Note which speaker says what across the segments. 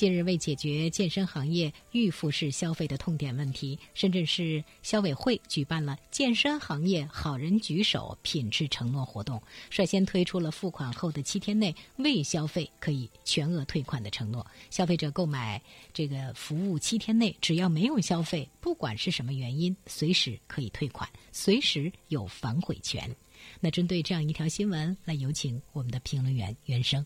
Speaker 1: 近日，为解决健身行业预付式消费的痛点问题，深圳市消委会举办了“健身行业好人举手，品质承诺”活动，率先推出了付款后的七天内未消费可以全额退款的承诺。消费者购买这个服务七天内，只要没有消费，不管是什么原因，随时可以退款，随时有反悔权。那针对这样一条新闻，来有请我们的评论员袁生。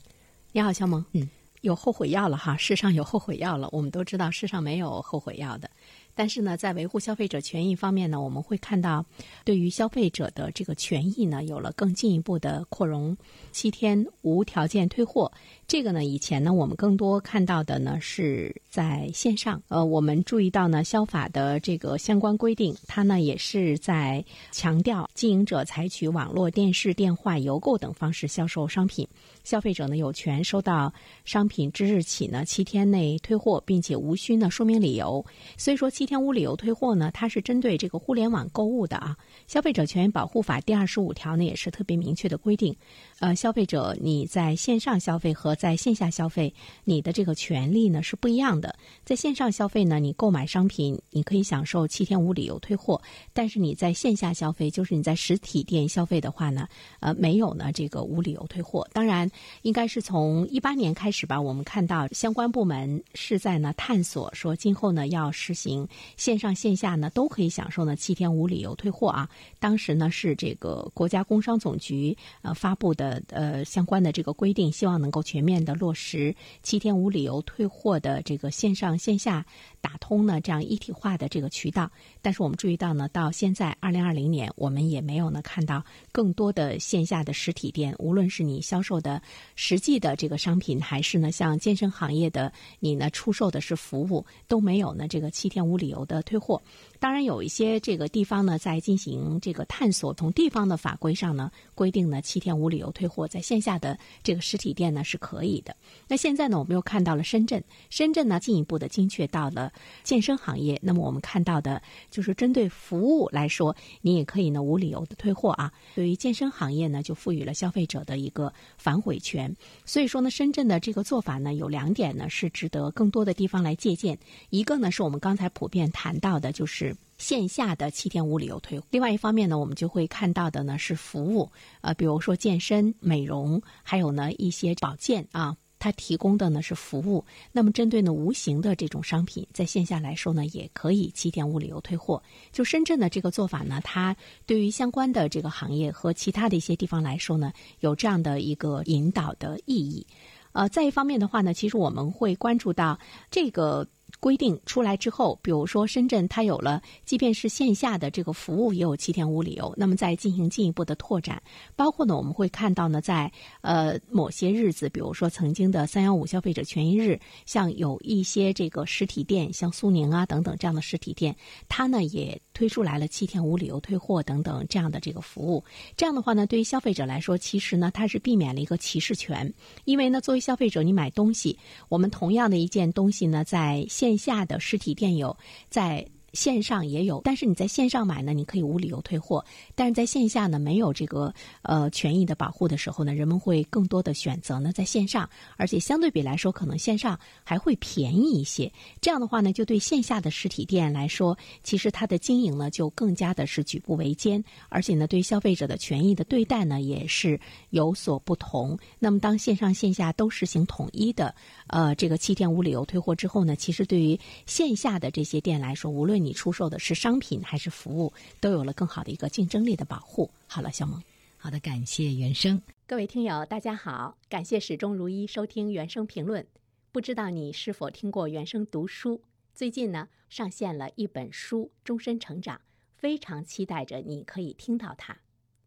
Speaker 2: 你好，肖萌。
Speaker 1: 嗯，
Speaker 2: 有后悔药了哈，世上有后悔药了。我们都知道世上没有后悔药的，但是呢，在维护消费者权益方面呢，我们会看到，对于消费者的这个权益呢，有了更进一步的扩容。七天无条件退货，这个呢，以前呢，我们更多看到的呢是在线上。呃，我们注意到呢，消法的这个相关规定，它呢也是在强调经营者采取网络、电视、电话、邮购等方式销售商品。消费者呢有权收到商品之日起呢七天内退货，并且无需呢说明理由。所以说七七天无理由退货呢，它是针对这个互联网购物的啊。消费者权益保护法第二十五条呢也是特别明确的规定，呃，消费者你在线上消费和在线下消费，你的这个权利呢是不一样的。在线上消费呢，你购买商品你可以享受七天无理由退货，但是你在线下消费，就是你在实体店消费的话呢，呃，没有呢这个无理由退货。当然。应该是从一八年开始吧，我们看到相关部门是在呢探索，说今后呢要实行线上线下呢都可以享受呢七天无理由退货啊。当时呢是这个国家工商总局呃发布的呃相关的这个规定，希望能够全面的落实七天无理由退货的这个线上线下打通呢这样一体化的这个渠道。但是我们注意到呢，到现在二零二零年，我们也没有呢看到更多的线下的实体店，无论是你销售的。实际的这个商品，还是呢，像健身行业的你呢，出售的是服务，都没有呢这个七天无理理由的退货。当然，有一些这个地方呢，在进行这个探索，从地方的法规上呢，规定呢七天无理由退货，在线下的这个实体店呢是可以的。那现在呢，我们又看到了深圳，深圳呢进一步的精确到了健身行业。那么我们看到的就是针对服务来说，你也可以呢无理由的退货啊。对于健身行业呢，就赋予了消费者的一个反悔权。所以说呢，深圳的这个做法呢，有两点呢是值得更多的地方来借鉴。一个呢是我们刚才普谈到的，就是线下的七天无理由退；另外一方面呢，我们就会看到的呢是服务，呃，比如说健身、美容，还有呢一些保健啊。它提供的呢是服务，那么针对呢无形的这种商品，在线下来说呢，也可以七天无理由退货。就深圳的这个做法呢，它对于相关的这个行业和其他的一些地方来说呢，有这样的一个引导的意义。呃，再一方面的话呢，其实我们会关注到这个。规定出来之后，比如说深圳，它有了，即便是线下的这个服务也有七天无理由，那么再进行进一步的拓展，包括呢，我们会看到呢，在呃某些日子，比如说曾经的三幺五消费者权益日，像有一些这个实体店，像苏宁啊等等这样的实体店，它呢也推出来了七天无理由退货等等这样的这个服务。这样的话呢，对于消费者来说，其实呢，它是避免了一个歧视权，因为呢，作为消费者，你买东西，我们同样的一件东西呢，在线线下的实体店有在。线上也有，但是你在线上买呢，你可以无理由退货；但是在线下呢，没有这个呃权益的保护的时候呢，人们会更多的选择呢在线上，而且相对比来说，可能线上还会便宜一些。这样的话呢，就对线下的实体店来说，其实它的经营呢就更加的是举步维艰，而且呢，对消费者的权益的对待呢也是有所不同。那么，当线上线下都实行统一的呃这个七天无理由退货之后呢，其实对于线下的这些店来说，无论你出售的是商品还是服务，都有了更好的一个竞争力的保护。好了，小萌，
Speaker 1: 好的，感谢原生。
Speaker 2: 各位听友，大家好，感谢始终如一收听原生评论。不知道你是否听过原生读书？最近呢，上线了一本书《终身成长》，非常期待着你可以听到它。《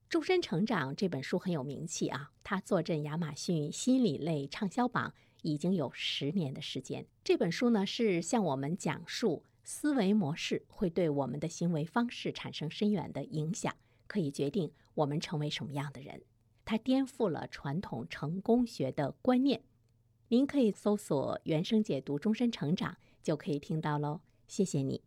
Speaker 2: 终身成长》这本书很有名气啊，它坐镇亚马逊心理类畅销榜已经有十年的时间。这本书呢，是向我们讲述。思维模式会对我们的行为方式产生深远的影响，可以决定我们成为什么样的人。它颠覆了传统成功学的观念。您可以搜索“原生解读终身成长”，就可以听到喽。谢谢你。